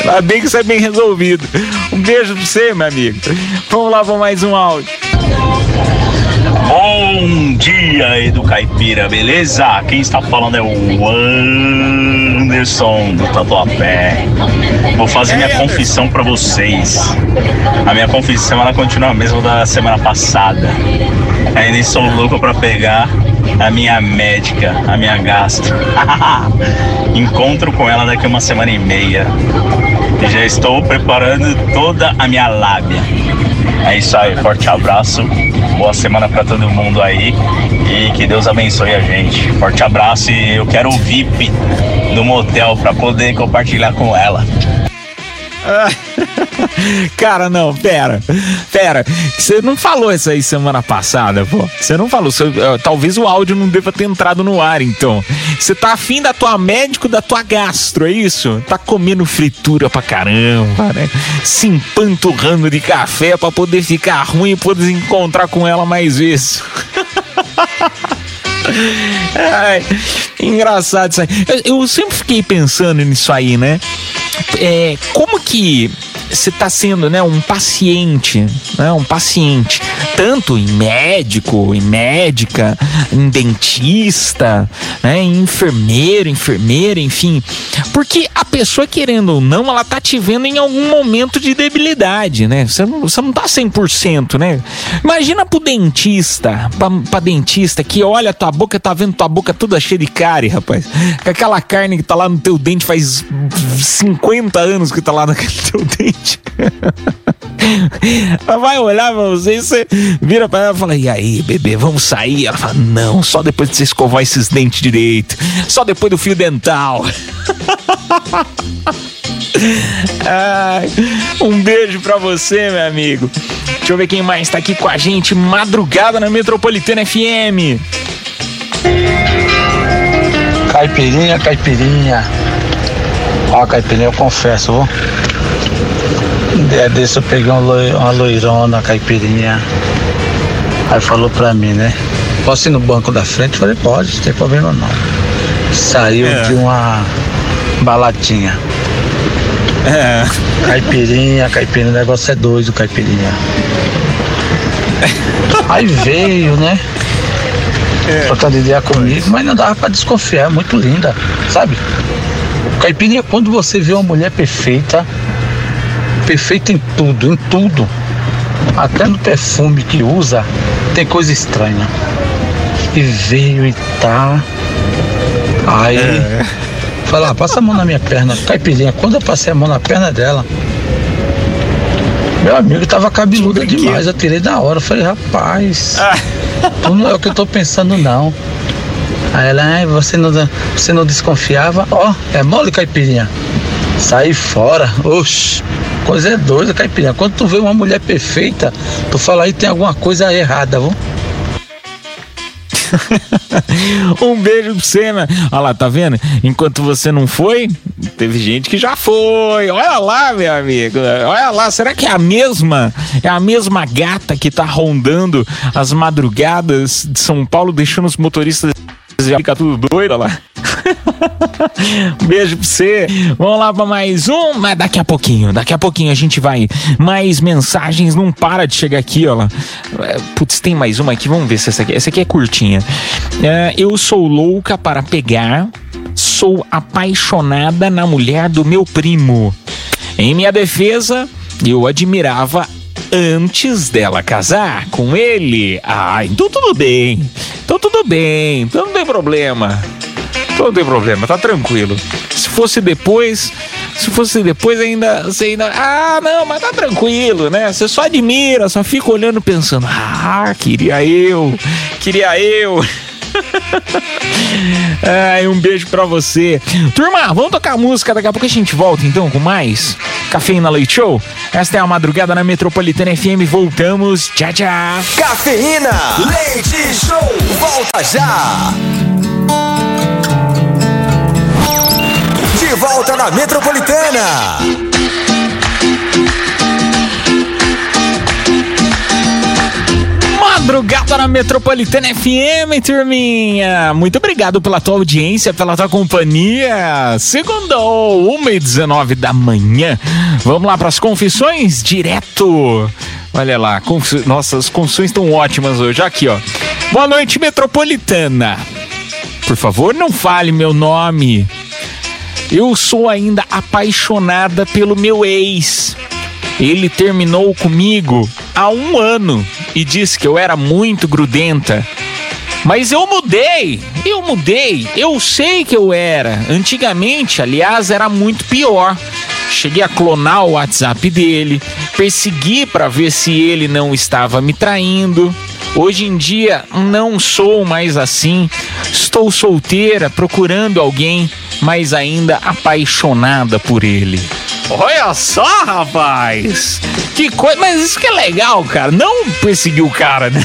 Ainda bem que isso é bem resolvido. Um beijo pra você, meu amigo. Vamos lá, vamos mais um áudio. Bom dia, Edu Caipira, beleza? Quem está falando é o Anderson do Tatuapé. Vou fazer minha confissão para vocês. A minha confissão ela continua a mesma da semana passada. Ainda estou louco para pegar a minha médica, a minha gastro. Encontro com ela daqui uma semana e meia. E já estou preparando toda a minha lábia. É isso aí, forte abraço, boa semana pra todo mundo aí e que Deus abençoe a gente. Forte abraço e eu quero o VIP do motel pra poder compartilhar com ela. Ah, Cara, não, pera. Pera. Você não falou isso aí semana passada, pô. Você não falou. Você, eh, talvez o áudio não deva ter entrado no ar, então. Você tá afim da tua médico, da tua gastro, é isso? Tá comendo fritura pra caramba, né? Se empanturrando de café pra poder ficar ruim e poder encontrar com ela mais vezes. Ai, engraçado isso aí. Eu, eu sempre fiquei pensando nisso aí, né? É, como que você está sendo né, um paciente, né, um paciente, tanto em médico, em médica, em dentista, né, em enfermeiro, enfermeira, enfim. Porque a pessoa, querendo ou não, ela tá te vendo em algum momento de debilidade, né? Você não, você não tá 100%, né? Imagina pro dentista, pra, pra dentista que olha tua boca, tá vendo tua boca toda cheia de cárie, rapaz. Com aquela carne que tá lá no teu dente faz 50 anos que tá lá naquele teu dente. Ela vai olhar pra você e você vira pra ela e fala: E aí, bebê, vamos sair? Ela fala: Não, só depois de você escovar esses dentes direito. Só depois do fio dental. Ai, um beijo pra você, meu amigo. Deixa eu ver quem mais tá aqui com a gente. Madrugada na Metropolitana FM. Caipirinha, caipirinha. Ó, caipirinha, eu confesso, ó. Dia desse eu peguei uma loi- uma loirona, caipirinha. Aí falou pra mim, né? Posso ir no banco da frente? Eu falei, pode, não tem problema não. Saiu É. de uma balatinha. É. Caipirinha, caipirinha, o negócio é doido, caipirinha. Aí veio, né? Trocando ideia comigo, mas não dava pra desconfiar, é muito linda, sabe? Caipirinha, quando você vê uma mulher perfeita, perfeita em tudo, em tudo, até no perfume que usa, tem coisa estranha. E veio e tá. Aí. Fala, ah, passa a mão na minha perna. Caipirinha, quando eu passei a mão na perna dela, meu amigo tava cabeluda demais. Eu tirei da hora. Eu falei, rapaz, tu não é o que eu tô pensando, não. Aí ela, "Ai, você não, você não desconfiava? Ó, é mole, caipirinha. Sai fora. Oxi, coisa é doida, caipirinha. Quando tu vê uma mulher perfeita, tu fala aí tem alguma coisa errada, viu? um beijo você, né? Olha lá, tá vendo? Enquanto você não foi, teve gente que já foi. Olha lá, meu amigo. Olha lá, será que é a mesma? É a mesma gata que tá rondando as madrugadas de São Paulo, deixando os motoristas já ficar tudo doido, lá. Beijo pra você. Vamos lá pra mais um, mas daqui a pouquinho, daqui a pouquinho a gente vai. Mais mensagens, não para de chegar aqui, ó. É, Putz, tem mais uma aqui, vamos ver se essa aqui. Essa aqui é curtinha. É, eu sou louca para pegar, sou apaixonada na mulher do meu primo. Em minha defesa, eu admirava antes dela casar com ele. Ah, então tudo bem. Então tudo bem. Então não tem problema. Não tem problema, tá tranquilo. Se fosse depois, se fosse depois ainda, você ainda, ah, não, mas tá tranquilo, né? Você só admira, só fica olhando pensando, ah, queria eu, queria eu. Ai, um beijo pra você. Turma, vamos tocar música. Daqui a pouco a gente volta então com mais Cafeína Leite Show. Esta é a madrugada na Metropolitana FM. Voltamos. Tchau, tchau. Cafeína, leite show, volta já. Volta na Metropolitana. Madrugada na Metropolitana FM, turminha. Muito obrigado pela tua audiência, pela tua companhia. Segundou, 1h19 da manhã. Vamos lá para as confissões direto. Olha lá, confi- nossa, as confissões estão ótimas hoje. Aqui, ó. Boa noite, Metropolitana. Por favor, não fale meu nome. Eu sou ainda apaixonada pelo meu ex. Ele terminou comigo há um ano e disse que eu era muito grudenta. Mas eu mudei, eu mudei, eu sei que eu era. Antigamente, aliás, era muito pior. Cheguei a clonar o WhatsApp dele, persegui para ver se ele não estava me traindo. Hoje em dia não sou mais assim. Estou solteira, procurando alguém, mas ainda apaixonada por ele. Olha só, rapaz! Que coisa, mas isso que é legal, cara. Não perseguir o cara, né?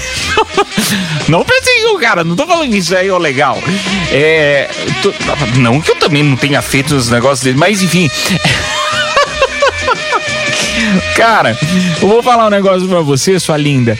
Não perseguir o cara, não tô falando que isso aí é legal. É. tô- não que eu também não tenha feito os negócios dele, mas enfim. Cara, eu vou falar um negócio pra você, sua linda.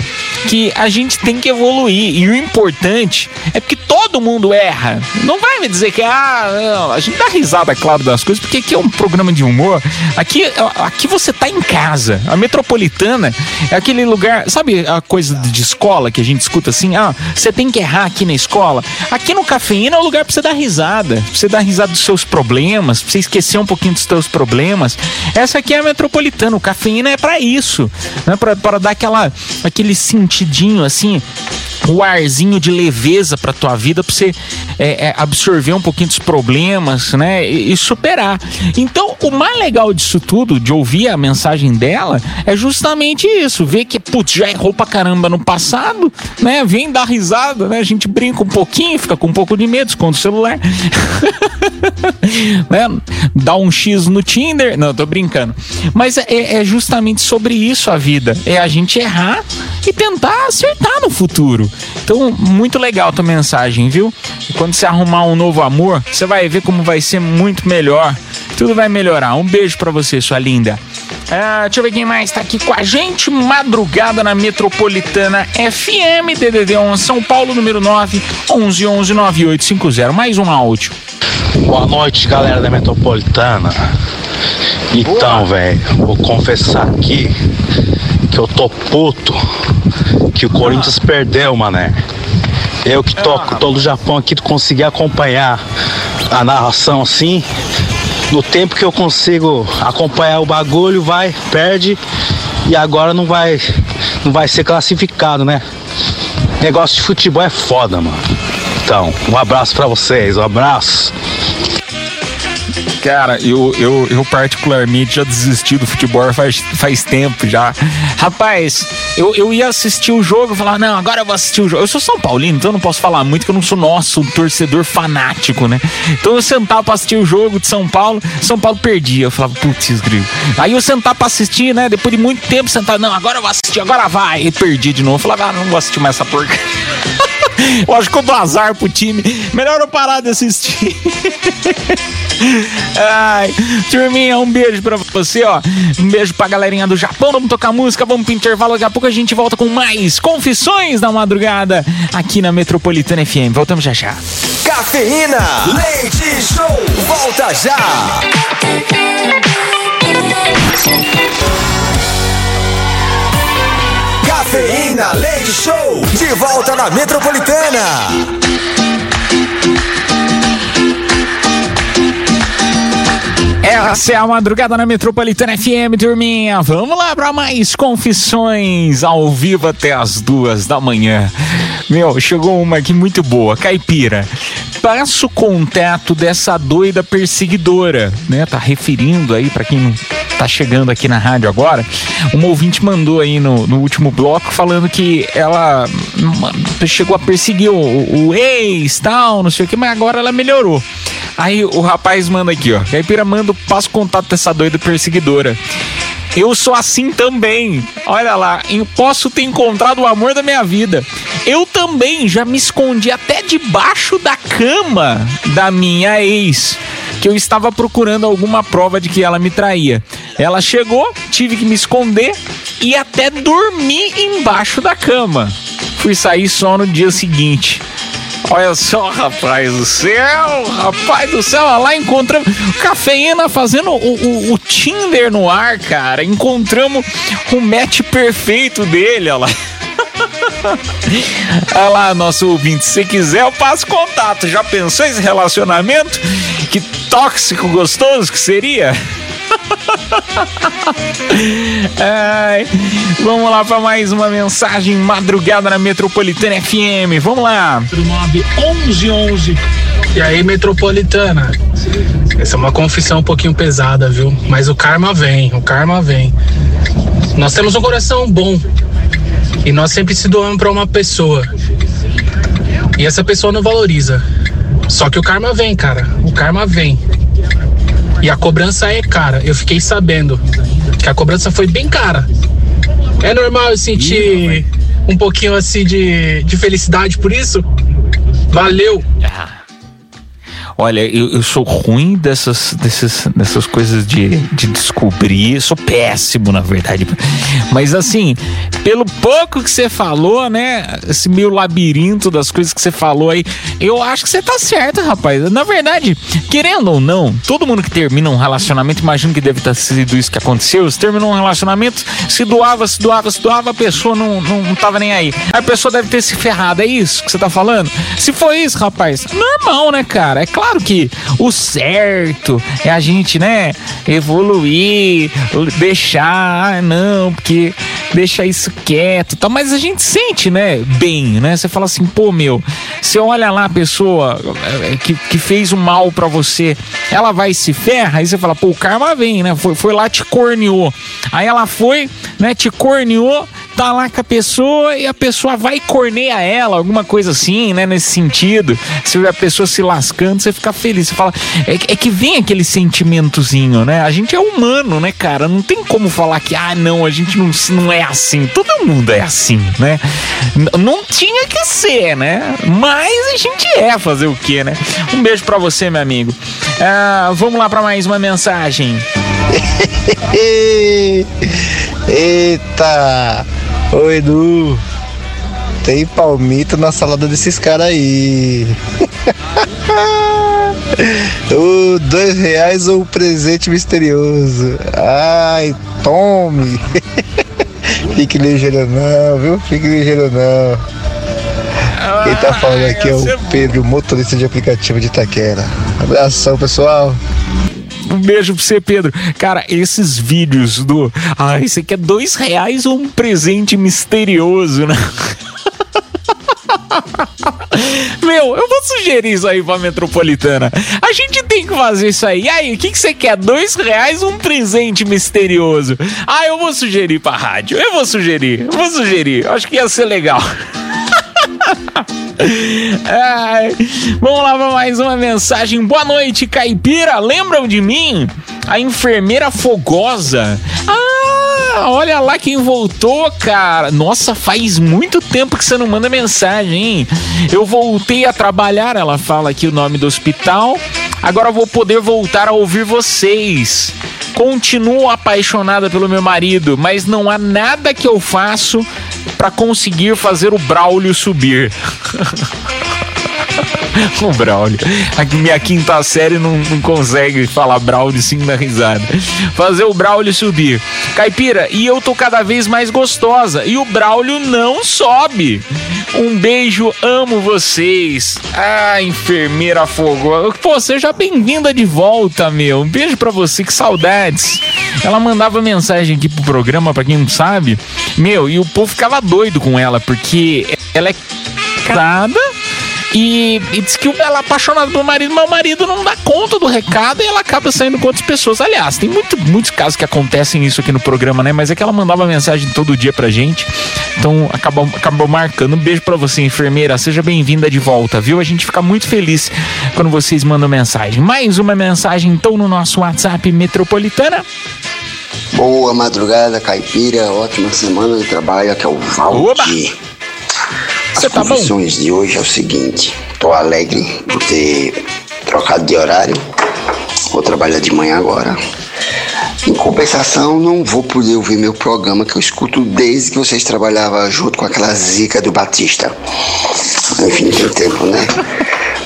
Que a gente tem que evoluir. E o importante é porque todo mundo erra. Não vai me dizer que, ah, não, a gente dá risada, claro, das coisas, porque aqui é um programa de humor. Aqui, aqui você tá em casa. A metropolitana é aquele lugar. Sabe a coisa de escola que a gente escuta assim? Ah, você tem que errar aqui na escola. Aqui no Cafeína é o lugar pra você dar risada. Pra você dar risada dos seus problemas, pra você esquecer um pouquinho dos seus problemas. Essa aqui é a metropolitana. O Cafeína é pra isso. Né? Pra, pra dar aquela, aquele sentidinho assim o arzinho de leveza pra tua vida pra você é, é, absorver um pouquinho dos problemas, né? E, e superar. Então, o mais legal disso tudo, de ouvir a mensagem dela, é justamente isso. Ver que, putz, já errou pra caramba no passado, né? Vem dar risada, né? A gente brinca um pouquinho, fica com um pouco de medo, esconde o celular. né? Dá um X no Tinder. Não, tô brincando. Mas é, é justamente sobre isso a vida. É a gente errar e tentar acertar no futuro. Então, muito legal a tua mensagem, viu? E quando você arrumar um novo amor, você vai ver como vai ser muito melhor. Tudo vai melhorar. Um beijo pra você, sua linda. Ah, deixa eu ver quem mais tá aqui com a gente. Madrugada na Metropolitana FM, DDD 1, São Paulo, número 9, 11 11 9850. Mais um áudio. Boa noite, galera da Metropolitana. Então, velho, vou confessar aqui que eu tô puto que o Corinthians perdeu, mané. Eu que toco todo o Japão aqui, consegui acompanhar a narração assim. No tempo que eu consigo acompanhar o bagulho, vai, perde e agora não vai não vai ser classificado, né? Negócio de futebol é foda, mano. Então, um abraço pra vocês, um abraço. Cara, eu, eu, eu particularmente já desisti do futebol faz, faz tempo já. Rapaz, eu, eu ia assistir o jogo e falar, não, agora eu vou assistir o jogo. Eu sou São Paulino, então eu não posso falar muito, que eu não sou nosso torcedor fanático, né? Então eu sentava pra assistir o jogo de São Paulo, São Paulo perdia. Eu falava, putz, grilo. Aí eu sentava pra assistir, né? Depois de muito tempo, sentar, não, agora eu vou assistir, agora vai. E perdi de novo. Eu falava, ah, não vou assistir mais essa porca. Eu acho que eu dou azar pro time. Melhor eu parar de assistir. Ai, turminha, um beijo pra você, ó. Um beijo pra galerinha do Japão. Vamos tocar música, vamos pro intervalo. Daqui a pouco a gente volta com mais Confissões da Madrugada aqui na Metropolitana FM. Voltamos já já. Cafeína, leite show, volta já. Cafeína, leite show, de volta na Metropolitana. Essa é a madrugada na Metropolitana FM, turminha. Vamos lá para mais confissões ao vivo até as duas da manhã. Meu, chegou uma aqui muito boa. Caipira, passa o contato dessa doida perseguidora, né? Tá referindo aí para quem não tá chegando aqui na rádio agora. Uma ouvinte mandou aí no, no último bloco falando que ela chegou a perseguir o, o ex, tal, não sei o que, mas agora ela melhorou. Aí o rapaz manda aqui, ó. Caipira manda, passa o contato dessa doida perseguidora. Eu sou assim também. Olha lá, posso ter encontrado o amor da minha vida. Eu também já me escondi até debaixo da cama da minha ex, que eu estava procurando alguma prova de que ela me traía. Ela chegou, tive que me esconder e até dormi embaixo da cama. Fui sair só no dia seguinte. Olha só, rapaz do céu, rapaz do céu, lá encontramos cafeína fazendo o, o, o Tinder no ar, cara. Encontramos o match perfeito dele, olha lá. Olha lá, nosso ouvinte, se quiser eu passo contato. Já pensou esse relacionamento? Que tóxico gostoso que seria? Ai, vamos lá para mais uma mensagem madrugada na Metropolitana FM. Vamos lá. 1111. E aí, Metropolitana? Essa é uma confissão um pouquinho pesada, viu? Mas o karma vem, o karma vem. Nós temos um coração bom e nós sempre se doamos para uma pessoa. E essa pessoa não valoriza. Só que o karma vem, cara. O karma vem. E a cobrança é cara. Eu fiquei sabendo que a cobrança foi bem cara. É normal eu sentir um pouquinho assim de, de felicidade por isso? Valeu! Olha, eu, eu sou ruim dessas, dessas, dessas coisas de, de descobrir. Sou péssimo, na verdade. Mas assim, pelo pouco que você falou, né? Esse meio labirinto das coisas que você falou aí, eu acho que você tá certo, rapaz. Na verdade, querendo ou não, todo mundo que termina um relacionamento, imagino que deve ter sido isso que aconteceu. Você terminou um relacionamento, se doava, se doava, se doava, a pessoa não, não, não tava nem aí. A pessoa deve ter se ferrado, é isso que você tá falando? Se foi isso, rapaz, normal, né, cara? É claro que o certo é a gente, né, evoluir, deixar, ah, não, porque deixa isso quieto tal, mas a gente sente, né, bem, né? Você fala assim, pô, meu, você olha lá a pessoa eh, que, que fez o mal pra você, ela vai se ferra, aí você fala, pô, o karma vem, né? Foi, foi lá, te corneou. Aí ela foi, né, te corneou, tá lá com a pessoa e a pessoa vai corneia ela, alguma coisa assim, né? Nesse sentido. Se a pessoa se lascando, você fica feliz. Você fala, é, é que vem aquele sentimentozinho, né? A gente é humano, né, cara? Não tem como falar que, ah, não, a gente não, não é assim. Todo mundo é assim, né? Não tinha que ser, né? Mas a gente é fazer o quê, né? Um beijo pra você, meu amigo. Ah, vamos lá pra mais uma mensagem. Eita! Ô Edu, tem palmito na salada desses caras aí. o dois reais ou um presente misterioso. Ai, tome! Fique ligeiro não, viu? Fique ligeiro não. Quem tá falando aqui é o Pedro, motorista de aplicativo de Itaquera. Abração, pessoal. Um beijo pra você, Pedro. Cara, esses vídeos do. Ah, aqui é dois reais ou um presente misterioso, né? Meu, eu vou sugerir isso aí pra Metropolitana. A gente tem que fazer isso aí. E aí, o que, que você quer? Dois reais um presente misterioso. Ah, eu vou sugerir pra rádio. Eu vou sugerir. Eu vou sugerir. Acho que ia ser legal. Ai, vamos lá para mais uma mensagem. Boa noite, caipira. Lembram de mim? A enfermeira fogosa. Ah, olha lá quem voltou, cara. Nossa, faz muito tempo que você não manda mensagem, hein? Eu voltei a trabalhar. Ela fala aqui o nome do hospital. Agora vou poder voltar a ouvir vocês. Continuo apaixonada pelo meu marido, mas não há nada que eu faço para conseguir fazer o Braulio subir. o Braulio. Aqui minha quinta série não, não consegue falar Braulio sem dar risada. Fazer o Braulio subir. Caipira, e eu tô cada vez mais gostosa. E o Braulio não sobe. Um beijo, amo vocês. Ah, enfermeira fogosa. Pô, seja bem-vinda de volta, meu. Um beijo pra você, que saudades. Ela mandava mensagem aqui pro programa, pra quem não sabe. Meu, e o povo ficava doido com ela, porque ela é casada. E, e diz que ela é apaixonada pelo marido, mas o marido não dá conta do recado e ela acaba saindo com outras pessoas. Aliás, tem muito, muitos casos que acontecem isso aqui no programa, né? Mas é que ela mandava mensagem todo dia pra gente. Então acabou, acabou marcando. Um beijo pra você, enfermeira. Seja bem-vinda de volta, viu? A gente fica muito feliz quando vocês mandam mensagem. Mais uma mensagem, então, no nosso WhatsApp Metropolitana. Boa madrugada, caipira. Ótima semana de trabalho. Aqui é o Valdir. As Você tá bom? confissões de hoje é o seguinte. Tô alegre por ter trocado de horário. Vou trabalhar de manhã agora. Em compensação, não vou poder ouvir meu programa que eu escuto desde que vocês trabalhavam junto com aquela zica do Batista. Enfim, tem tempo, né?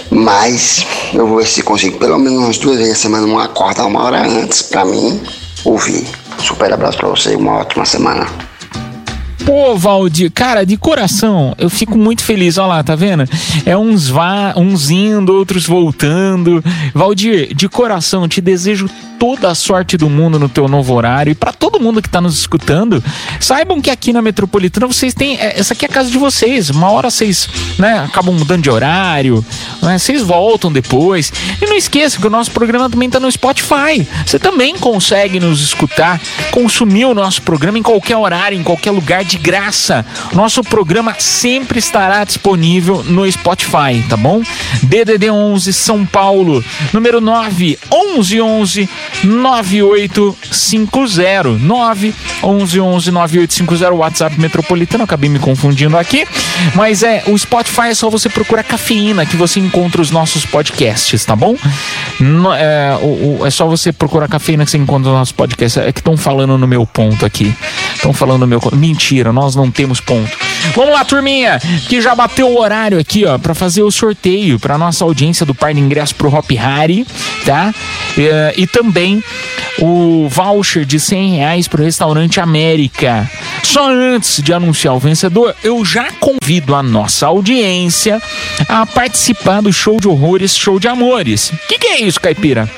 Mas eu vou ver se consigo pelo menos umas duas vezes a semana uma acordar uma hora antes pra mim ouvir. Super abraço pra você e uma ótima semana. Pô, Valdir, cara, de coração, eu fico muito feliz. Olha lá, tá vendo? É uns, vá, uns indo, outros voltando. Valdir, de coração, te desejo toda a sorte do mundo no teu novo horário. E pra todo mundo que tá nos escutando, saibam que aqui na Metropolitana vocês têm. é, Essa aqui é a casa de vocês. Uma hora vocês né, acabam mudando de horário, né, vocês voltam depois. E não esqueça que o nosso programa também tá no Spotify. Você também consegue nos escutar, consumir o nosso programa em qualquer horário, em qualquer lugar, de graça. Nosso programa sempre estará disponível no Spotify, tá bom? DDD 11 São Paulo, número 9 11 11 9850 9 11 11 9850 WhatsApp metropolitano. Acabei me confundindo aqui, mas é o Spotify é só você procurar cafeína que você encontra os nossos podcasts, tá bom? No- é, o- o- é só você procurar cafeína que você encontra os nossos podcasts. É que estão falando no meu ponto aqui. Estão falando no meu. Mentira, nós não temos ponto. Vamos lá, turminha, que já bateu o horário aqui, ó, pra fazer o sorteio pra nossa audiência do par de ingresso pro Hop Harry, tá? É, e também o voucher de 100 reais pro restaurante América. Só antes de anunciar o vencedor, eu já convido a nossa audiência a participar do show de horrores, show de amores. O que, que é isso, caipira?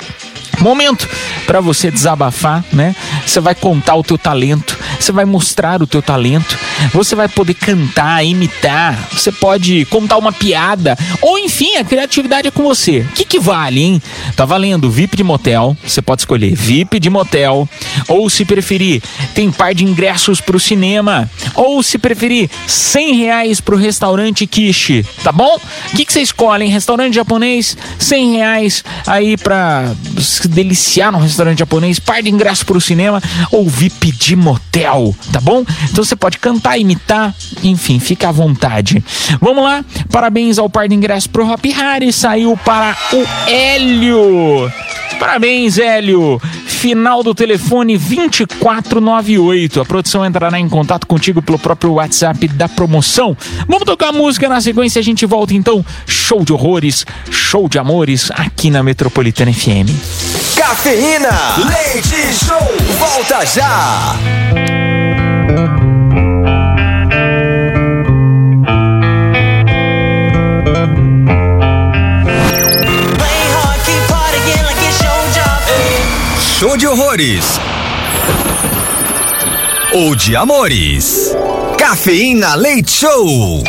Momento para você desabafar, né? Você vai contar o teu talento, você vai mostrar o teu talento, você vai poder cantar, imitar, você pode contar uma piada, ou enfim, a criatividade é com você. O que, que vale, hein? Tá valendo VIP de motel, você pode escolher VIP de motel, ou se preferir, tem par de ingressos pro cinema, ou se preferir, 100 reais pro restaurante Kishi, tá bom? O que, que você escolhe, hein? Restaurante japonês, 100 reais aí pra se deliciar no restaurante japonês, par de ingresso pro cinema ou VIP de motel, tá bom? Então você pode cantar, imitar, enfim, fica à vontade. Vamos lá, parabéns ao par de ingresso pro Hop Harry, saiu para o Hélio. Parabéns, Hélio. Final do telefone 2498. A produção entrará em contato contigo pelo próprio WhatsApp da promoção. Vamos tocar música na sequência, a gente volta então. Show de horrores, show de amores aqui na Metropolitana FM. Cafeína, leite show, volta já. show de horrores ou de amores. Cafeína Leite Show.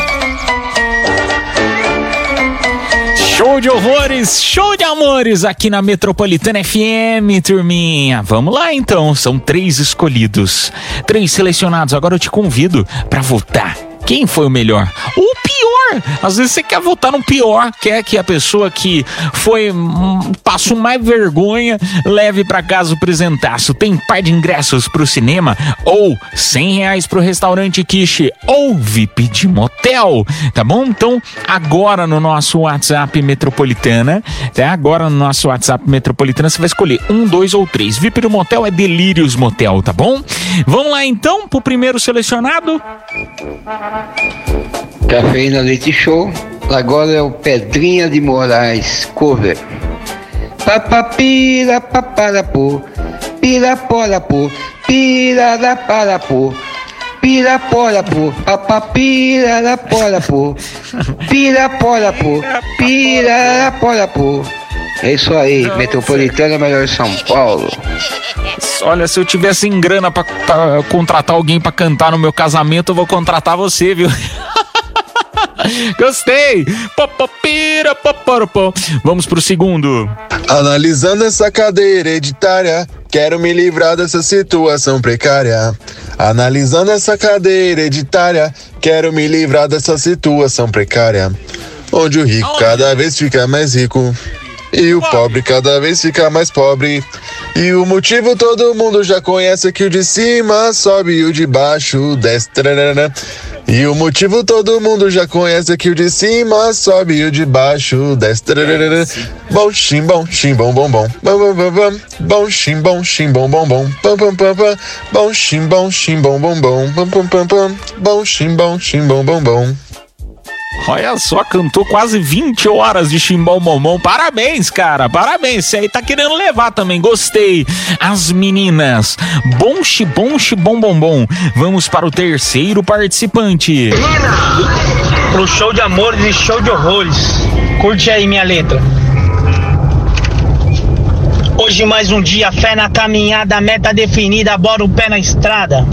Show de horrores, show de amores aqui na Metropolitana FM, turminha. Vamos lá então, são três escolhidos, três selecionados. Agora eu te convido para votar quem foi o melhor? O pior! Às vezes você quer votar no pior, quer que a pessoa que foi hum, passou mais vergonha leve pra casa o presentaço. Tem par de ingressos pro cinema ou cem reais pro restaurante quiche ou VIP de motel, tá bom? Então agora no nosso WhatsApp Metropolitana, tá? Agora no nosso WhatsApp Metropolitana você vai escolher um, dois ou três. VIP do motel é Delírios Motel, tá bom? Vamos lá então pro primeiro selecionado. Cafeína Leite Show. Agora é o Pedrinha de Moraes, cover. Papapira, paparapô, piraporapô, piraraparapô, piraporapô, papapiraraporapô, piraporapô, piraraporapô. É isso aí, Metropolitana Melhor São Paulo. Olha, se eu tivesse em grana pra, pra contratar alguém pra cantar no meu casamento, eu vou contratar você, viu? Gostei! Popopira, poporopó. Vamos pro segundo. Analisando essa cadeia hereditária, quero me livrar dessa situação precária. Analisando essa cadeia hereditária, quero me livrar dessa situação precária. Onde o rico cada vez fica mais rico e o pobre cada vez fica mais pobre. E o motivo todo mundo já conhece que o de cima sobe e o de baixo desce. E o motivo todo mundo já conhece que o de cima sobe e o de baixo desce. Bom, xim, bom, xim, bom, bom, bom. Bom, bom, bom, bom. Bom, xim, bom, xim, bom, bom, bom. Pam, pam, pam, pam. Bom, xim, bom, xim, bom, bom, bom. Pam, pam, pam, pam. Bom, xim, bom, xim, bom, bom, bom. Olha só, cantou quase 20 horas de chimbão momão. Parabéns, cara. Parabéns. Você aí tá querendo levar também. Gostei. As meninas. Bom xibom, xibom, bom, bom. Vamos para o terceiro participante. Pro show de amores e show de horrores. Curte aí minha letra. Hoje mais um dia, fé na caminhada, meta definida, bora o pé na estrada.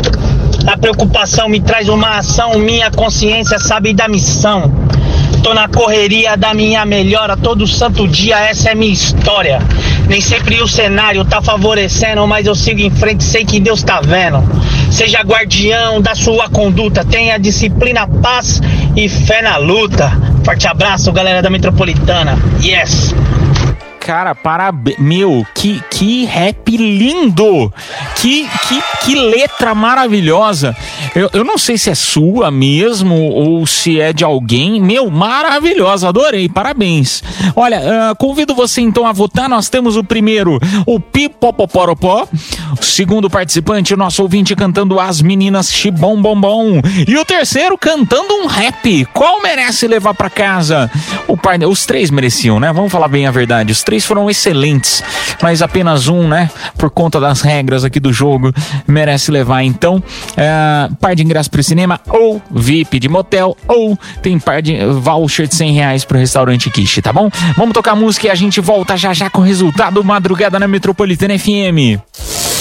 A preocupação me traz uma ação, minha consciência sabe da missão. Tô na correria da minha melhora, todo santo dia essa é minha história. Nem sempre o cenário tá favorecendo, mas eu sigo em frente, sei que Deus tá vendo. Seja guardião da sua conduta, tenha disciplina, paz e fé na luta. Forte abraço, galera da Metropolitana. Yes! Cara, parabéns. Meu, que, que rap lindo! Que, que, que letra maravilhosa! Eu, eu não sei se é sua mesmo ou se é de alguém. Meu, maravilhosa, adorei, parabéns. Olha, ah, convido você então a votar. Nós temos o primeiro, o Pipopoporopó. O segundo participante, o nosso ouvinte cantando As Meninas Chibom Bom Bom. E o terceiro cantando um rap. Qual merece levar pra casa? O par... Os três mereciam, né? Vamos falar bem a verdade. Os três foram excelentes, mas apenas um, né? Por conta das regras aqui do jogo, merece levar. Então, é, par de ingresso pro cinema, ou VIP de motel, ou tem par de voucher de 100 reais pro restaurante Kishi, tá bom? Vamos tocar música e a gente volta já já com o resultado Madrugada na Metropolitana FM.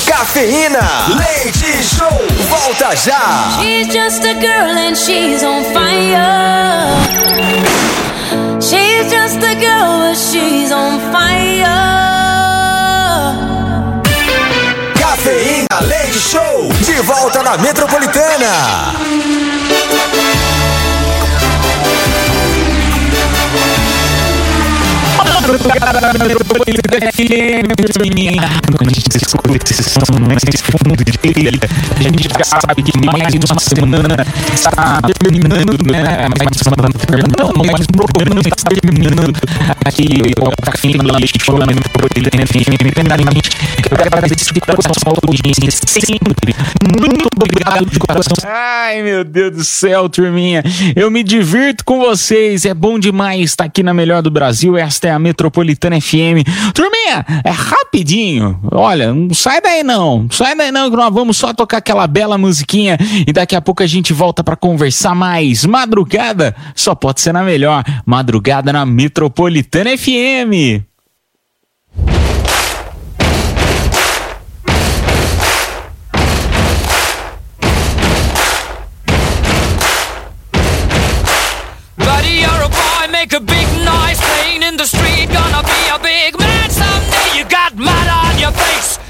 Cafeína, leite show, volta já. She's just a girl and she's on fire. She's just a girl, but she's on fire. Show, de volta na Metropolitana. Ai, meu Deus do céu, turminha. Eu me divirto com vocês. É bom demais estar aqui na melhor do Brasil. Esta é a Metropolitana FM. Turminha, é rapidinho. Olha, não sai daí não. Sai daí não, que nós vamos só tocar aquela bela musiquinha e daqui a pouco a gente volta para conversar mais. Madrugada só pode ser na melhor. Madrugada na Metropolitana FM. Make a big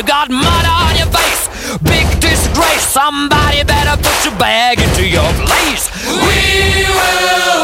You got mud on your face, big disgrace. Somebody better put your bag into your place. We will,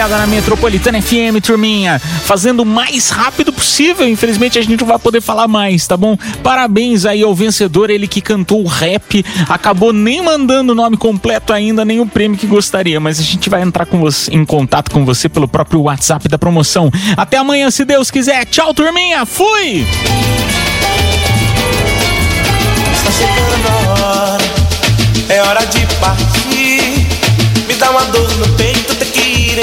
Madrugada na Metropolitana FM, turminha. Fazendo o mais rápido possível. Infelizmente a gente não vai poder falar mais, tá bom? Parabéns aí ao vencedor, ele que cantou rap. Acabou nem mandando o nome completo ainda, nem o prêmio que gostaria. Mas a gente vai entrar com você, em contato com você pelo próprio WhatsApp da promoção. Até amanhã, se Deus quiser. Tchau, turminha. Fui! Está chegando a hora, é hora de partir. Me dá uma dor no